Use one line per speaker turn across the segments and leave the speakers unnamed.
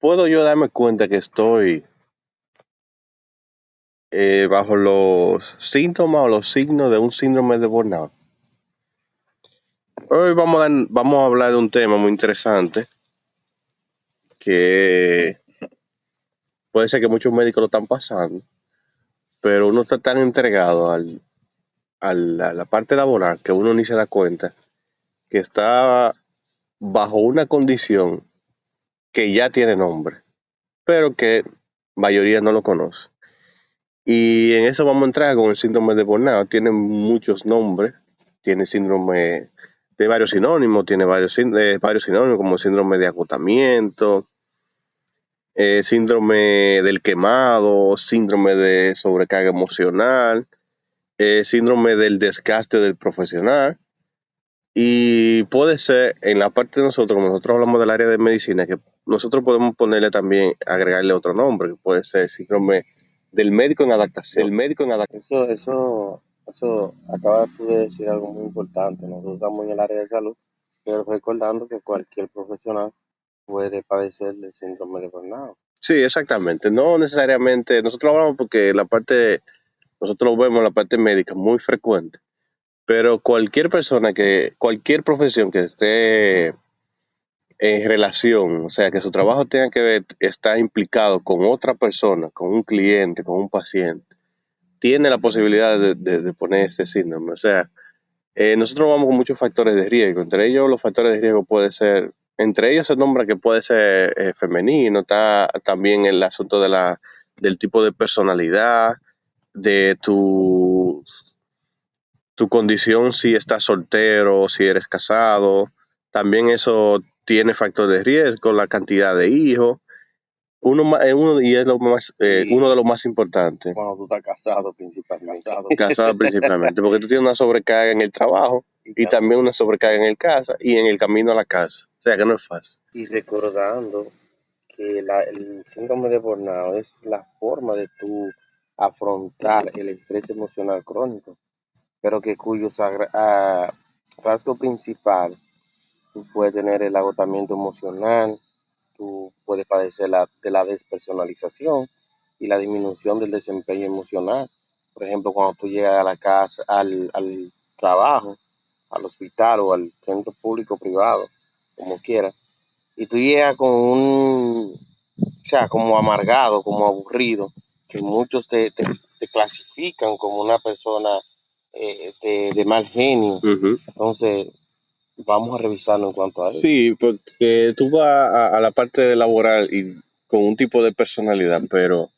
puedo yo darme cuenta que estoy eh, bajo los síntomas o los signos de un síndrome de burnout? Hoy vamos a, vamos a hablar de un tema muy interesante que puede ser que muchos médicos lo están pasando, pero uno está tan entregado a la parte laboral que uno ni se da cuenta que está bajo una condición que ya tiene nombre, pero que mayoría no lo conoce. Y en eso vamos a entrar con el síndrome de burnout. Tiene muchos nombres, tiene síndrome de varios sinónimos, tiene varios, eh, varios sinónimos como síndrome de agotamiento, eh, síndrome del quemado, síndrome de sobrecarga emocional, eh, síndrome del desgaste del profesional. Y puede ser, en la parte de nosotros, como nosotros hablamos del área de medicina, que nosotros podemos ponerle también, agregarle otro nombre, que puede ser síndrome del médico en adaptación. El médico en adaptación.
Eso, eso, eso, acabas tú de decir algo muy importante. Nosotros estamos en el área de salud, pero recordando que cualquier profesional puede padecer del síndrome de burnout.
Sí, exactamente. No necesariamente, nosotros hablamos porque la parte, nosotros lo vemos en la parte médica muy frecuente, pero cualquier persona que, cualquier profesión que esté en relación, o sea, que su trabajo tenga que ver, está implicado con otra persona, con un cliente, con un paciente, tiene la posibilidad de, poner este síndrome. O sea, eh, nosotros vamos con muchos factores de riesgo. Entre ellos, los factores de riesgo puede ser, entre ellos se nombra que puede ser eh, femenino, está también el asunto de la, del tipo de personalidad, de tu, tu condición, si estás soltero, si eres casado. También eso tiene factor de riesgo, la cantidad de hijos. Uno, eh, uno y es lo más, eh,
Sí.
uno de los más importantes
Cuando tú estás casado principalmente.
casado principalmente, porque tú tienes una sobrecarga en el trabajo y también una sobrecarga en el casa y en el camino a la casa. O sea que no es fácil.
Y recordando que la- el síndrome de burnout es la forma de tú afrontar el estrés emocional crónico, pero que cuyo sagra- ah, rasgo principal, tú puedes tener el agotamiento emocional, tú puedes padecer la, de la despersonalización y la disminución del desempeño emocional. Por ejemplo, cuando tú llegas a la casa, al, al trabajo, al hospital o al centro público o privado, como quieras, y tú llegas con un, o sea, como amargado, como aburrido, que muchos te, te- te clasifican como una persona eh, de, de mal genio. Entonces, vamos a revisarlo en cuanto a eso.
Sí, porque tú vas a, a la parte laboral y con un tipo de personalidad, pero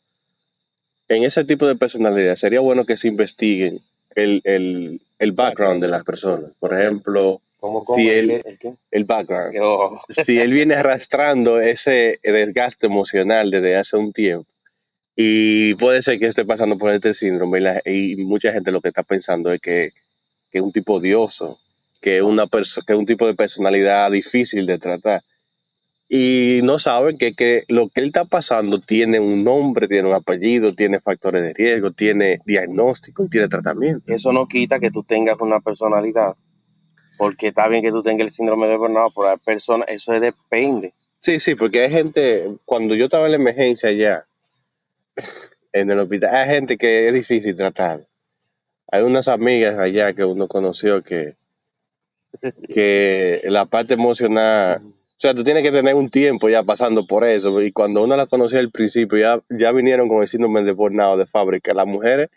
en ese tipo de personalidad sería bueno que se investiguen el, el, el background de las personas. Por ejemplo,
¿Cómo,
si él-
¿El qué? ¿El qué?
el background.
Oh,
si él viene arrastrando ese desgaste emocional desde hace un tiempo y puede ser que esté pasando por este síndrome y, la- y mucha gente lo que está pensando es que, que es un tipo odioso, que es, una que es un tipo de personalidad difícil de tratar. Y no saben que, que lo que él está pasando tiene un nombre, tiene un apellido, tiene factores de riesgo, tiene diagnóstico y tiene tratamiento.
eso no quita que tú tengas una personalidad, porque está bien que tú tengas el síndrome de burnout, pero hay personas, eso depende.
Sí, sí, porque hay gente, cuando yo estaba en la emergencia allá, en el hospital, hay gente que es difícil tratar. Hay unas amigas allá que uno conoció que, que la parte emocional, o sea, tú tienes que tener un tiempo ya pasando por eso, y cuando uno la conocía al principio, ya, ya vinieron con el síndrome de burnout de fábrica. Las mujeres,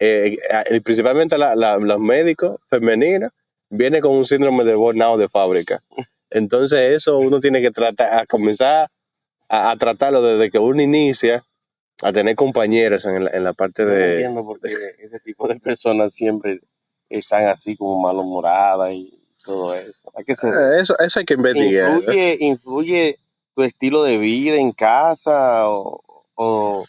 eh, eh, principalmente la- la- los médicos femeninos, vienen con un síndrome de burnout de fábrica. Entonces eso uno tiene que tratar, a comenzar a, a tratarlo desde que uno inicia a tener compañeras en la, en la parte
No
de...
entiendo porque ese tipo de personas siempre están así como malhumoradas y todo eso. Hay que ser,
Eh, Eso, eso hay que investigar.
influye, influye tu estilo de vida en casa o, o,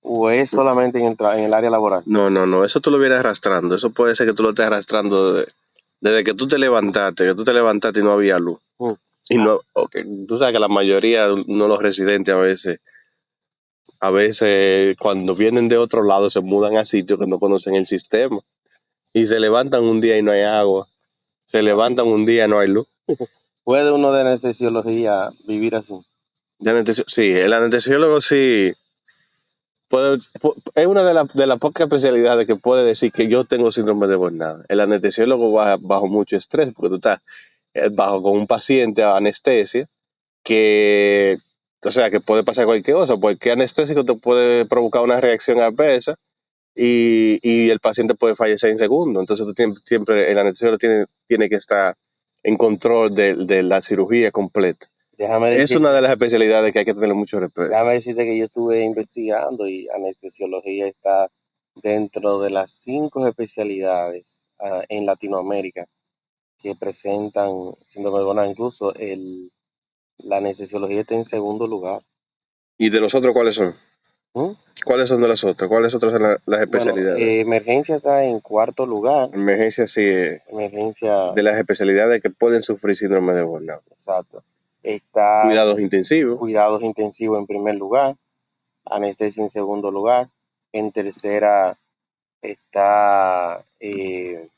o es solamente en el, en el área laboral.
No, no, no, eso tú lo vienes arrastrando. Eso puede ser que tú lo estés arrastrando desde, desde que tú te levantaste, que tú te levantaste y no había luz.
Mm.
Y no, ok, tú sabes que la mayoría, no los residentes a veces, a veces cuando vienen de otro lado se mudan a sitios que no conocen el sistema. Y se levantan un día y no hay agua. Se levantan un día y no hay luz.
¿Puede uno de anestesiología vivir así?
De sí, el anestesiólogo sí puede, pu- es una de, las de las pocas especialidades que puede decir que yo tengo síndrome de Bornado. El anestesiólogo va bajo mucho estrés porque tú estás eh, bajo con un paciente a anestesia que, o sea, que puede pasar cualquier cosa, cualquier anestésico te puede provocar una reacción adversa y, y el paciente puede fallecer en segundo. Entonces tú tienes- siempre, el anestesiólogo tiene, tiene que estar en control de, de la cirugía completa.
Déjame
Es
decirte,
una de las especialidades que hay que tener mucho respeto.
déjame decirte que yo estuve investigando y anestesiología está dentro de las cinco especialidades ah, en Latinoamérica que presentan síndrome de Bornado. Incluso el, la anestesiología está en segundo lugar.
¿Y de los otros cuáles son?
¿Mm?
¿Cuáles son de las otras? ¿Cuáles otras son la- las
Bueno,
especialidades?
eh, emergencia está en cuarto lugar.
Emergencia sí, eh,
Emergencia,
de las especialidades que pueden sufrir síndrome de burnout.
exacto. Está
Cuidados intensivos.
cuidados intensivos en primer lugar, anestesia en segundo lugar, en tercera está, eh,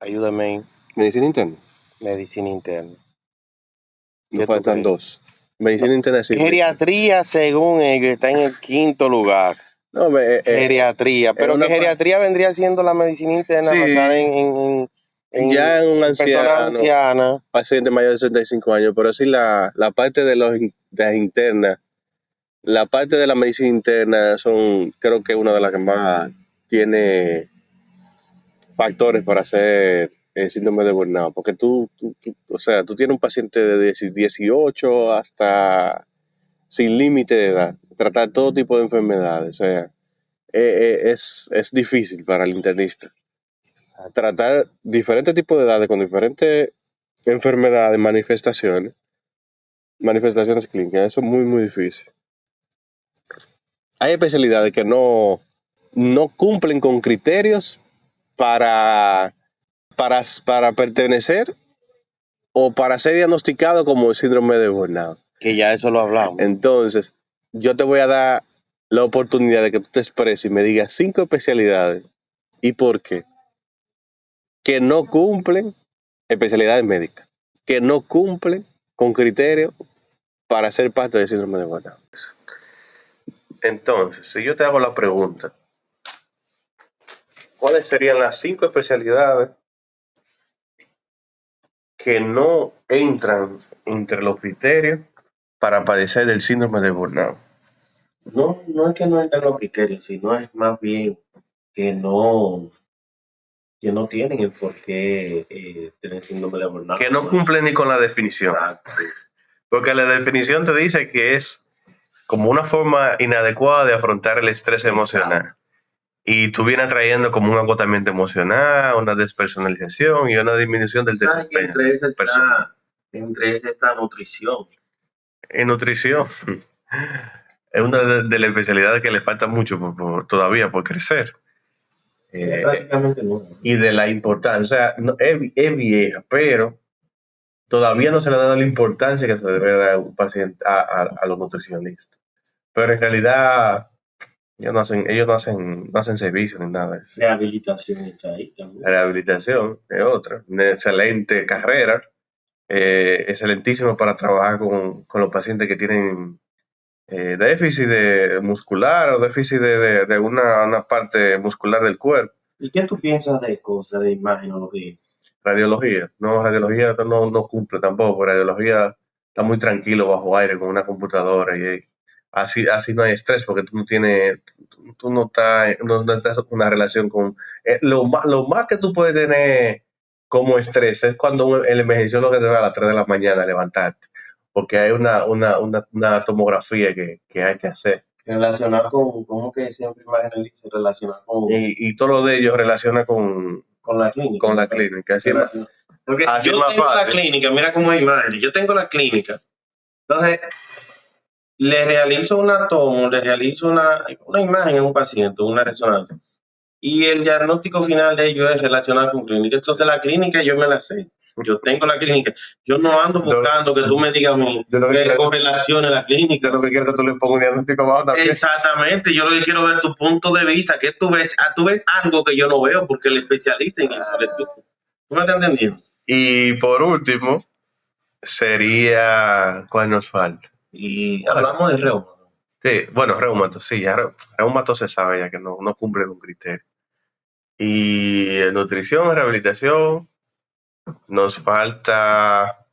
ayúdame,
Medicina interna.
medicina interna. ¿Qué
Nos faltan dos. Medicina interna sí.
Geriatría, según ellos, está en el quinto lugar.
No, eh, eh,
Geriatría, pero
una
que geriatría vendría siendo la medicina interna
Sí.
basada en, en, en- en
ya en un
personas
anciano,
ancianas.
paciente mayor de 65 años, pero sí la, la parte de, los, de las internas, la parte de la medicina interna son, creo que una de las que más tiene factores para hacer el síndrome de burnout, porque tú, tú- tú- o sea, tú tienes un paciente de 10 18 hasta sin límite de edad, tratar todo tipo de enfermedades, o sea, eh, eh, es, es difícil para el internista
Exacto.
tratar diferentes tipos de edades con diferentes enfermedades, manifestaciones, manifestaciones clínicas. Eso es muy, muy difícil. Hay especialidades que no, no cumplen con criterios para, para, para pertenecer o para ser diagnosticado como síndrome de burnout.
Que ya eso lo hablamos.
Entonces, yo te voy a dar la oportunidad de que tú te expreses y me digas cinco especialidades y por qué. Que no cumplen especialidades médicas, que no cumplen con criterios para ser parte del síndrome de burnout. Entonces, si yo te hago la pregunta, ¿cuáles serían las cinco especialidades que no entran entre los criterios para padecer del síndrome de burnout?
No, no es que no entren los criterios, sino es más bien que no, que no tienen el por qué eh, tener síndrome de burnout.
Que no cumplen ni con la definición.
Exacto.
Porque la definición te dice que es como una forma inadecuada de afrontar el estrés emocional. Y tú vienes trayendo como un agotamiento emocional, una despersonalización y una disminución del
¿Sabes que
desempeño.
entre ese está, entre ese está nutrición?
En nutrición es una de, de las especialidades que le falta mucho por- por- todavía por crecer. Eh,
prácticamente no.
y de la importancia, o sea, no- es, es vieja, pero todavía no se le ha dado la importancia que se le debe dar a un paciente, a, a- a los nutricionistas. Pero en realidad, ellos no hacen, ellos no hacen, no hacen servicio ni nada.
Rehabilitación está ahí también.
Rehabilitación es otra, una excelente carrera, eh, excelentísimo para trabajar con, con los pacientes que tienen eh, déficit de muscular o déficit de, de- de una, una parte muscular del cuerpo.
¿Y qué tú piensas de cosas de imagenología?
Radiología, no, radiología no, no cumple tampoco, radiología está muy tranquilo bajo aire con una computadora y así, así no hay estrés porque tú no tienes, tú, no estás, no, estás una relación con, eh, lo, más, lo más que tú puedes tener como estrés es cuando el emergenciólogo te va a las 3 de la mañana a levantarte, porque hay una, una, una, una tomografía que, que hay que hacer
Relacionar con, ¿cómo que siempre imagen dice? Relacionar con,
y, y todo lo de ellos relaciona con,
con la clínica.
con la clínica. Así más- Así
yo
más
tengo la clínica, mira cómo hay imágenes. Yo tengo la clínica. Entonces, le realizo una toma, le realizo una, una imagen a un paciente, una resonancia. Y el diagnóstico final de ello es relacionar con clínica. Entonces, la clínica yo me la sé. Yo tengo la clínica. Yo no ando
Yo-
buscando que tú me digas a mí
Yo lo que
que
quiero-
correlacione la clínica.
Yo lo que quiero es que tú le pongas un diagnóstico abajo también.
Exactamente, yo lo que quiero ver tu punto de vista, que tú ves, ah, tú ves algo que yo no veo porque el especialista en eso eres tú. ¿Tú me estás entendiendo?
Y por último, sería. ¿Cuál nos falta?
Y hablamos de reumato.
Sí, bueno, reumato, sí, ya re- reumato se sabe ya que no, no cumple un criterio. Y nutrición, rehabilitación, nos falta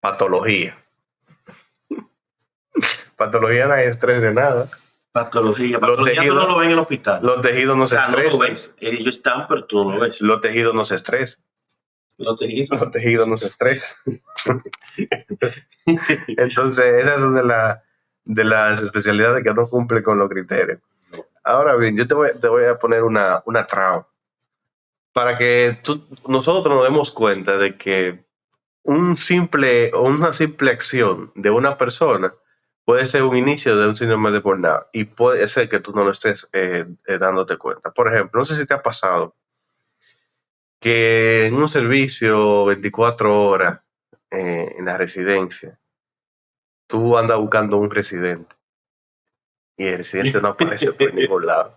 patología. patología no hay estrés de nada.
Patología. Patología tú
tejidos-
no lo ves en el hospital.
Los tejidos no
o
se
sea,
estresan.
Ellos están, pero tú no lo ves.
Los tejidos no se estresan.
Los tejidos.
Los tejidos no se estresan. Entonces, esa es una de, la- de las especialidades que no cumple con los criterios. Ahora bien, yo te voy, te voy a poner una, una traba para que tú- nosotros nos demos cuenta de que un simple, o una simple acción de una persona puede ser un inicio de un síndrome de burnout y puede ser que tú no lo estés eh, eh, dándote cuenta. Por ejemplo, no sé si te ha pasado que en un servicio 24 horas eh, en la residencia, tú andas buscando un residente y el residente no aparece por ningún lado.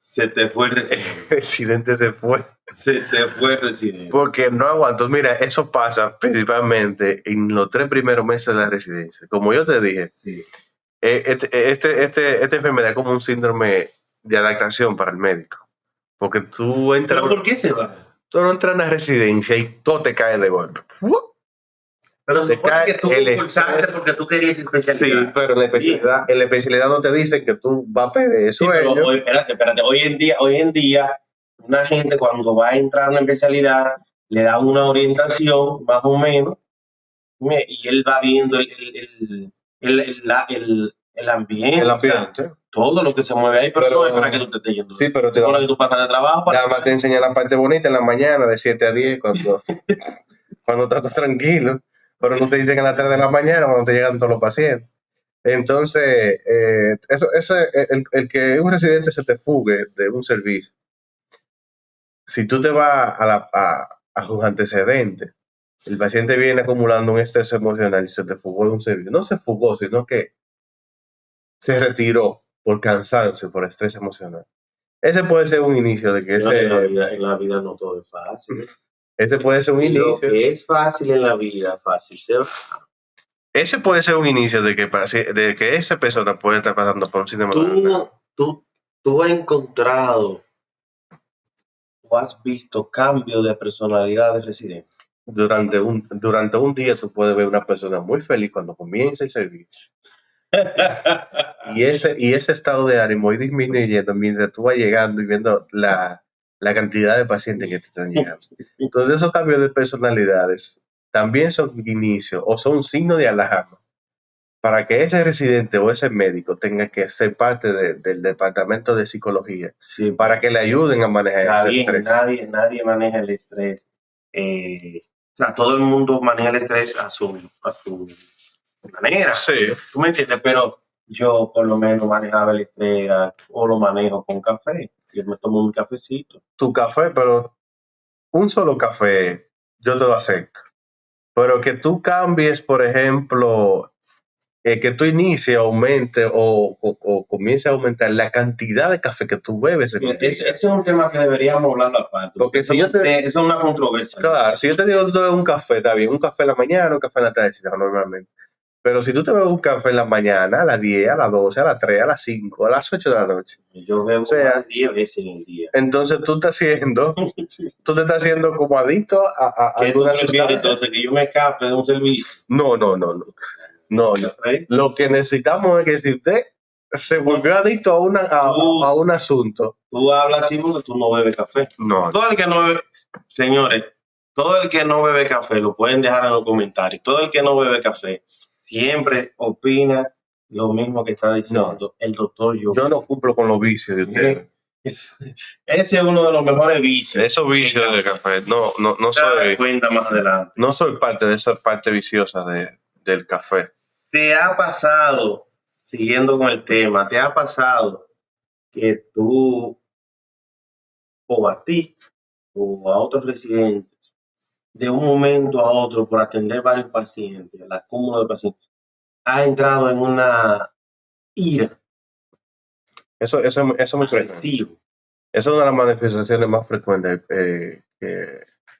Se te fue el
El
residente.
residente se fue
Se te fue el residente.
porque no aguanto. Mira, eso pasa principalmente en los tres primeros meses de la residencia. Como yo te dije,
Sí.
eh, este, este, este- esta enfermedad es como un síndrome de adaptación para el médico. Porque tú entras,
¿Pero por qué se va?
tú no entras en la residencia y todo te cae de golpe.
Pero
Se cae
que tú
el
porque tú querías
Sí,
especialidad.
pero en la especialidad, en la especialidad no te dicen que tú vas a pedir
Sí, pero hoy, espérate, espérate. Hoy en día, hoy en día, una gente cuando va a entrar a una especialidad le da una orientación más o menos me- y él va viendo el, el, el, el, el- la- el- ambiente,
el
o sea,
ambiente.
Todo lo que se mueve ahí, pero,
Pero-
no es para que tú te estés yendo.
Sí, pero te da,
que tú pasas de trabajo para
nada te enseña la parte bonita en la mañana de 7 a 10 cuando, cuando estás tranquilo, pero no te dicen a las 3 de la mañana cuando te llegan todos los pacientes. Entonces, eh, eso, ese, el, el que un residente se te fugue de un servicio, si tú te vas a, la, a, a sus antecedentes, el paciente viene acumulando un estrés emocional y se te fugó de un servicio. No se fugó, sino que se retiró por cansancio, por estrés emocional. Ese puede ser un inicio de que
en, la
ese,
vida, en la vida no todo es fácil.
ese puede ser un
Lo
inicio.
que es fácil en la vida, fácil se va.
Ese puede ser un inicio de que, de que esa persona puede estar pasando por un síndrome
tú, tú, tú has encontrado o has visto cambio de personalidad de residente.
Durante un, durante un día tú puedes ver una persona muy feliz cuando comienza el servicio. Y ese, y ese estado de ánimo ir disminuyendo mientras tú vas llegando y viendo la, la cantidad de pacientes que te están llegando. Entonces esos cambios de personalidades también son inicios o son signos de alarma para que ese residente o ese médico tenga que ser parte de- del departamento de psicología
Sí,
para que le ayuden a manejar ese
bien,
estrés.
nadie, nadie maneja el estrés. eh, o sea, todo el mundo maneja el estrés a su, a su manera.
Sí,
¿Tú me entiendes? Pero yo por lo menos manejaba el estrés ah, o lo manejo con café. Yo me tomo un cafecito.
tu café, pero un solo café yo te lo acepto. Pero que tú cambies, por ejemplo, eh, que tú inicies, aumente o, o, o comience a aumentar la cantidad de café que tú bebes en.
Ese, ese es un tema que deberíamos hablarlo aparte.
Porque
Eso
si yo te-
eso es una controversia.
Claro, si yo te digo tú bebes un café, está bien, un café en la mañana, un café en la tarde, normalmente. Pero si tú te bebes un café en la mañana, a las 10, a las 12, a las 3, a las 5, a las 8 de la noche,
Yo bebo
O sea-
más de 10 veces en el día.
entonces tú estás haciendo, tú te estás haciendo como adicto a, a,
¿Qué
alguna sustancia.
entonces? Que yo me escape de un servicio.
No, no, no, no. No. Lo que necesitamos es que si usted se volvió adicto a, una, a, a un asunto,
Tú hablas así porque tú no bebes café.
no.
Todo el que no bebe, señores, todo el que no bebe café, lo pueden dejar en los comentarios. Todo el que no bebe café siempre opina lo mismo que está diciendo el doctor yo.
Yo no cumplo con los vicios de ustedes.
Ese es uno de los mejores vicios.
Esos vicios de café, no, no, no soy,
cuenta más adelante.
no soy parte de esa parte viciosa de, del café.
¿Te ha pasado, siguiendo con el tema, te ha pasado que tú o a ti o a otros residentes, de un momento a otro, por atender varios pacientes, el acúmulo de pacientes, ha entrado en una ira
Eso, eso, eso me frecuente.
agresiva?
Esa es una de las manifestaciones más frecuentes eh,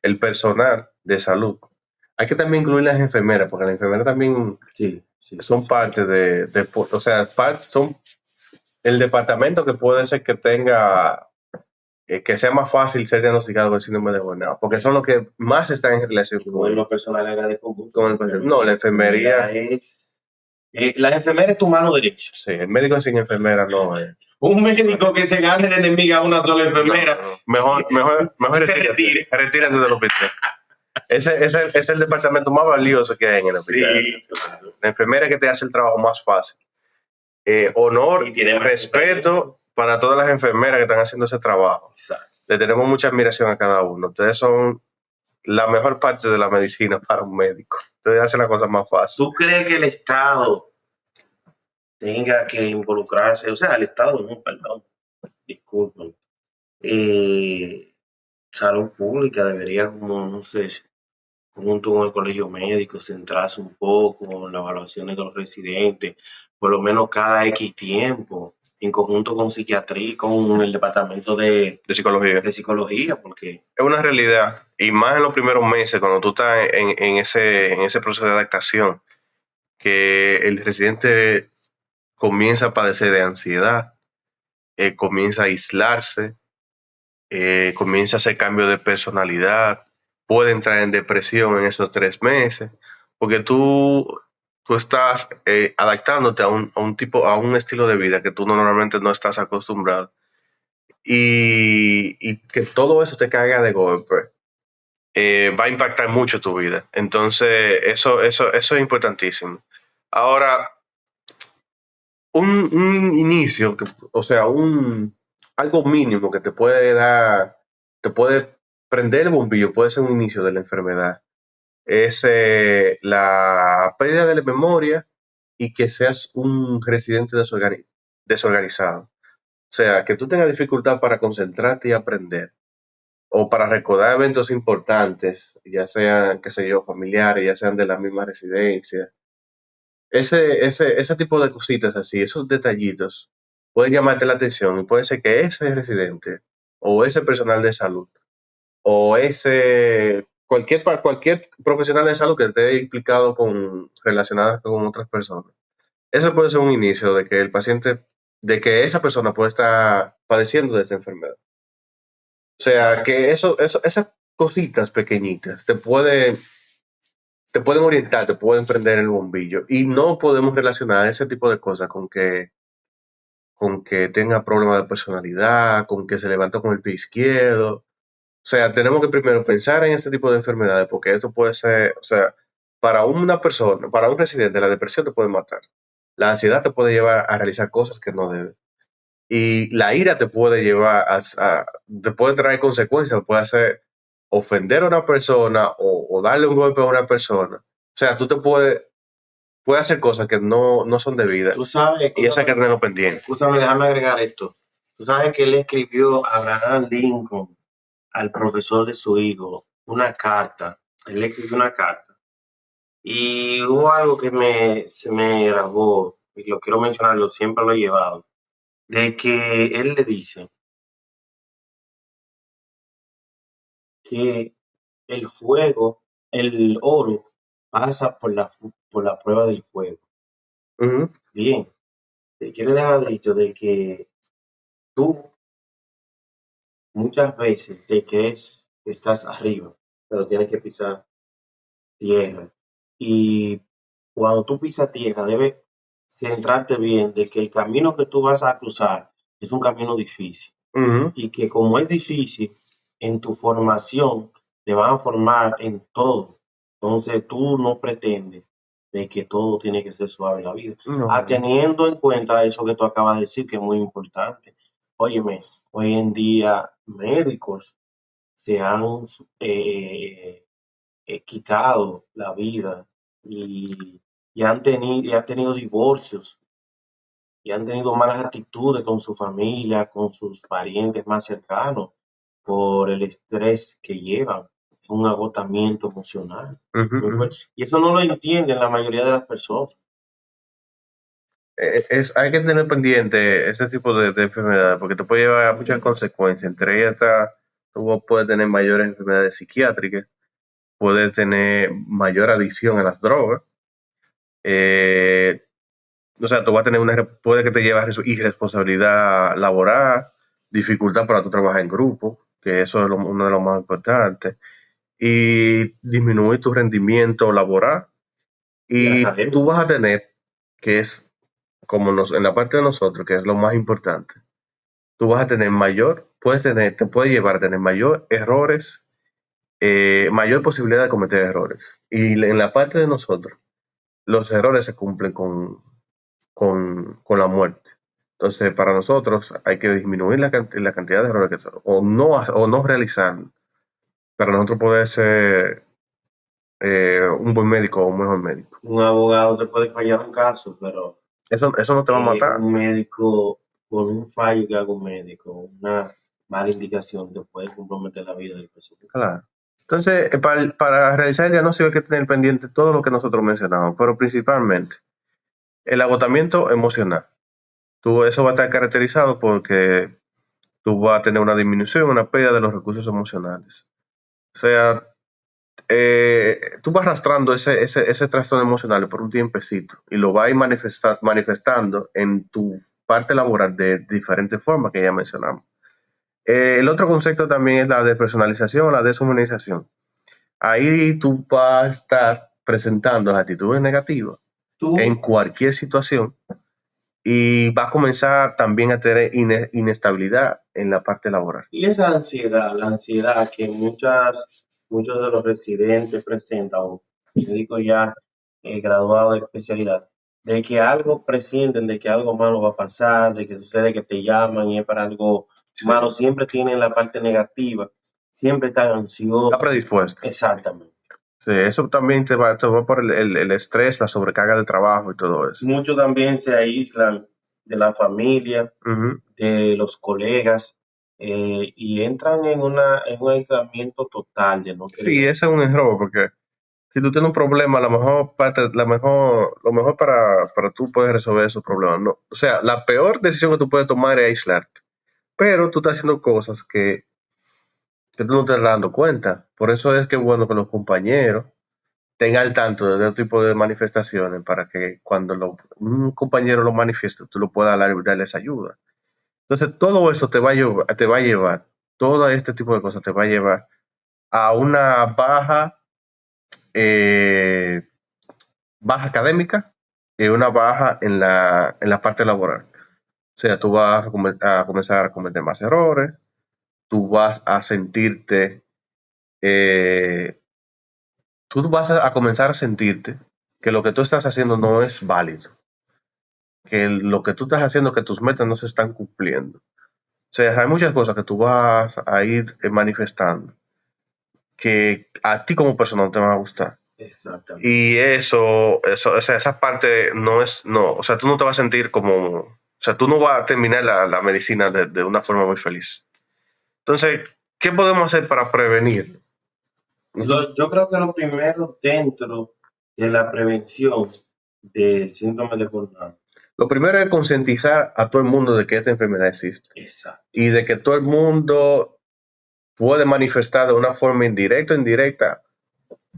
el personal de salud. hay que también incluir las enfermeras, porque las enfermeras también
Sí, sí.
son parte de, de- o sea, son el departamento que puede ser que tenga, eh, que sea más fácil ser diagnosticado con el síndrome de burnout, porque son los que más están en relación
Con
con,
lo personal agradezco
con el. No, la enfermería,
es. eh, la enfermera es tu mano derecha.
sí, el médico sin enfermera no es.
Un médico que se gane de enemiga a una sola enfermera.
No, no. Mejor, mejor, mejor
Se
retírate,
retire.
retírate del hospital. Ese, ese es el departamento más valioso que hay en el hospital.
Sí, claro.
La enfermera que te hace el trabajo más fácil. Eh, honor, respeto para todas las enfermeras que están haciendo ese trabajo.
Exacto.
Le tenemos mucha admiración a cada uno. Ustedes son la mejor parte de la medicina para un médico. Ustedes hacen la cosa más fácil.
¿Tú crees que el Estado tenga que involucrarse? O sea, el Estado, no, perdón, disculpen. Eh, salud pública debería, como, no sé, junto con el colegio médico, centrarse un poco en las evaluaciones de los residentes, por lo menos cada X tiempo, en conjunto con psiquiatría, y con el departamento de,
De psicología.
de psicología, porque
Es una realidad. Y más en los primeros meses, cuando tú estás en, en ese, en ese proceso de adaptación, que el residente comienza a padecer de ansiedad, eh, comienza a aislarse, eh, comienza a hacer cambio de personalidad, puede entrar en depresión en esos tres meses, porque tú, tú estás eh, adaptándote a un, a un tipo, a un estilo de vida que tú normalmente no estás acostumbrado. Y, y que todo eso te caiga de golpe, eh, va a impactar mucho tu vida. Entonces, eso, eso, eso es importantísimo. Ahora, un, un inicio, o sea, un algo mínimo que te puede dar, te puede prender el bombillo, puede ser un inicio de la enfermedad. Es eh, la pérdida de la memoria y que seas un residente desorgani- desorganizado. O sea, que tú tengas dificultad para concentrarte y aprender, o para recordar eventos importantes, ya sean, qué sé yo, familiares, ya sean de la misma residencia. Ese, ese, ese tipo de cositas así, esos detallitos, pueden llamarte la atención y puede ser que ese residente, o ese personal de salud, o ese cualquier, cualquier profesional de salud que esté implicado con relacionado con otras personas. Eso puede ser un inicio de que el paciente, de que esa persona puede estar padeciendo de esa enfermedad. O sea, que eso, eso, esas cositas pequeñitas te pueden, te pueden orientar, te pueden prender el bombillo. Y no podemos relacionar ese tipo de cosas con que, con que tenga problemas de personalidad, con que se levantó con el pie izquierdo. O sea, tenemos que primero pensar en este tipo de enfermedades, porque esto puede ser, o sea, para una persona, para un residente, la depresión te puede matar. La ansiedad te puede llevar a realizar cosas que no debe. Y la ira te puede llevar a, a- te puede traer consecuencias, puede hacer ofender a una persona o, o darle un golpe a una persona. O sea, tú te puedes, puedes hacer cosas que no, no son debidas.
tú sabes,
Y eso hay que tenerlo pendiente.
Déjame agregar esto. Tú sabes que él escribió a Abraham Lincoln, al profesor de su hijo, una carta. Él escribió una carta. Y hubo algo que me, se me grabó, y lo quiero mencionar, yo siempre lo he llevado, de que él le dice que el fuego, el oro, pasa por la, por la prueba del fuego.
Ujú.
Bien, te quiero dejar dicho de que tú muchas veces te crees que estás arriba, pero tienes que pisar tierra. Y cuando tú pisas tierra, debes centrarte bien de que el camino que tú vas a cruzar es un camino difícil. Y que como es difícil, en tu formación te van a formar en todo. Entonces tú no pretendes de que todo tiene que ser suave en la vida.
No.
Ah, teniendo en cuenta eso que tú acabas de decir, que es muy importante. Óyeme, hoy en día médicos se han eh, eh, quitado la vida y, y han tenido, y han tenido divorcios y han tenido malas actitudes con su familia, con sus parientes más cercanos por el estrés que llevan, un agotamiento emocional. Y eso no lo entienden la mayoría de las personas.
Eh, es, hay que tener pendiente ese tipo de, de enfermedades porque te puede llevar a muchas consecuencias. Entre ellas está, tú puedes tener mayores enfermedades psiquiátricas, puede tener mayor adicción a las drogas. Eh, o sea, tú vas a tener una, puede que te lleve a irresponsabilidad laboral, dificultad para tu trabajar en grupo, que eso es uno de los más importantes, y disminuir tu rendimiento laboral. Y tú vas a tener, que es como nos, en la parte de nosotros, que es lo más importante, tú vas a tener mayor, puedes tener, te puede llevar a tener mayor errores, eh, mayor posibilidad de cometer errores. Y en la parte de nosotros, los errores se cumplen con, con, con la muerte. Entonces, para nosotros hay que disminuir la, cantidad de errores que o no, o no realizar para nosotros poder ser eh, un buen médico o un mejor médico.
Un abogado te puede fallar un caso, pero
eso, eso no te va a matar.
Un médico, con un fallo que haga un médico, una mala indicación, te puede comprometer la vida del paciente.
Claro. Entonces, eh, para, para, realizar el diagnóstico hay que tener pendiente todo lo que nosotros mencionamos, pero principalmente el agotamiento emocional. Tú, eso va a estar caracterizado porque tú vas a tener una disminución, una pérdida de los recursos emocionales. O sea, eh, tú vas arrastrando ese, ese, ese, trastorno emocional por un tiempecito y lo vas a ir manifestando en tu parte laboral de diferentes formas que ya mencionamos. Eh, el otro concepto también es la despersonalización o la deshumanización. Ahí tú vas a estar presentando actitudes negativas en cualquier situación y va a comenzar también a tener inestabilidad en la parte laboral.
Y esa ansiedad, la ansiedad que muchas, muchos de los residentes presentan, o médicos ya eh, graduados de especialidad, de que algo presienten, de que algo malo va a pasar, de que sucede que te llaman y es para algo malo, siempre tienen la parte negativa, siempre están ansiosos.
Está predispuesto.
Exactamente.
Sí, eso también te va, te va por el, el, estrés, la sobrecarga de trabajo y todo eso.
Muchos también se aíslan de la familia, de los colegas, eh, y entran en, una, en un aislamiento total. De no
sí, ese es un error, porque si tú tienes un problema, la mejor parte, la mejor, lo mejor para, para tú poder resolver esos problemas, no. O sea, la peor decisión que tú puedes tomar es aislarte. Pero tú estás haciendo cosas que que tú no te estás dando cuenta. Por eso es que es bueno que los compañeros tengan al tanto de este tipo de manifestaciones para que cuando un compañero lo manifieste, tú lo puedas darles ayuda. Entonces, todo eso te va a llevar, a todo este tipo de cosas te va a llevar a una baja, eh, baja académica y una baja en la, en la parte laboral. O sea, tú vas a comenzar a cometer más errores, tú vas a sentirte, eh, tú vas a, comenzar a sentirte que lo que tú estás haciendo no es válido, que lo que tú estás haciendo, que tus metas no se están cumpliendo. O sea, hay muchas cosas que tú vas a ir eh, manifestando que a ti como persona no te van a gustar.
Exactamente.
Y eso, eso, o sea, esa parte no es, no, o sea, tú no te vas a sentir como, o sea, tú no vas a terminar la, medicina de, una forma muy feliz. Entonces, ¿qué podemos hacer para prevenir?
yo creo que lo primero dentro de la prevención del síndrome de burnout.
Lo primero es concientizar a todo el mundo de que esta enfermedad existe.
Exacto.
Y de que todo el mundo puede manifestar de una forma indirecta o indirecta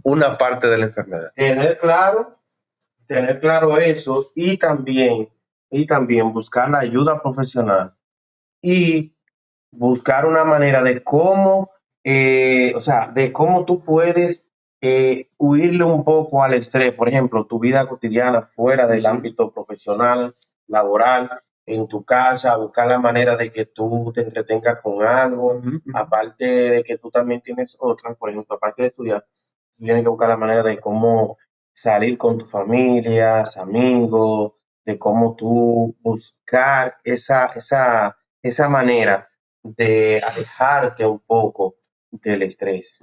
una parte de la enfermedad.
Tener claro, tener claro eso y también, y también buscar la ayuda profesional y buscar una manera de cómo, eh, o sea, de cómo tú puedes eh, huirle un poco al estrés, por ejemplo, tu vida cotidiana fuera del ámbito profesional, laboral, en tu casa, buscar la manera de que tú te entretengas con algo, aparte de que tú también tienes otras, por ejemplo, aparte de estudiar, tienes que buscar la manera de cómo salir con tu familia, amigos, de cómo tú buscar esa, esa, esa manera de alejarte un poco del estrés.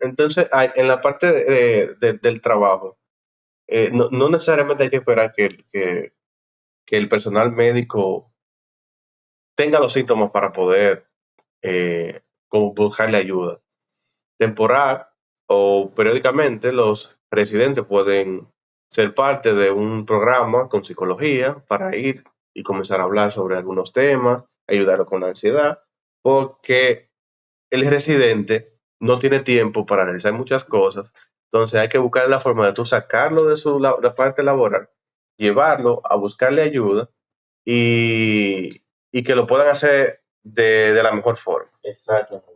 Entonces, en la parte del trabajo, eh, no, necesariamente hay que esperar que, que, el personal médico tenga los síntomas para poder eh, buscarle ayuda. Temporal o periódicamente los residentes pueden ser parte de un programa con psicología para ir y comenzar a hablar sobre algunos temas, ayudarlo con la ansiedad porque el residente no tiene tiempo para realizar muchas cosas, entonces hay que buscar la forma de tú sacarlo de su la, parte laboral, llevarlo a buscarle ayuda y, que lo puedan hacer de, de la mejor forma.
Exactamente.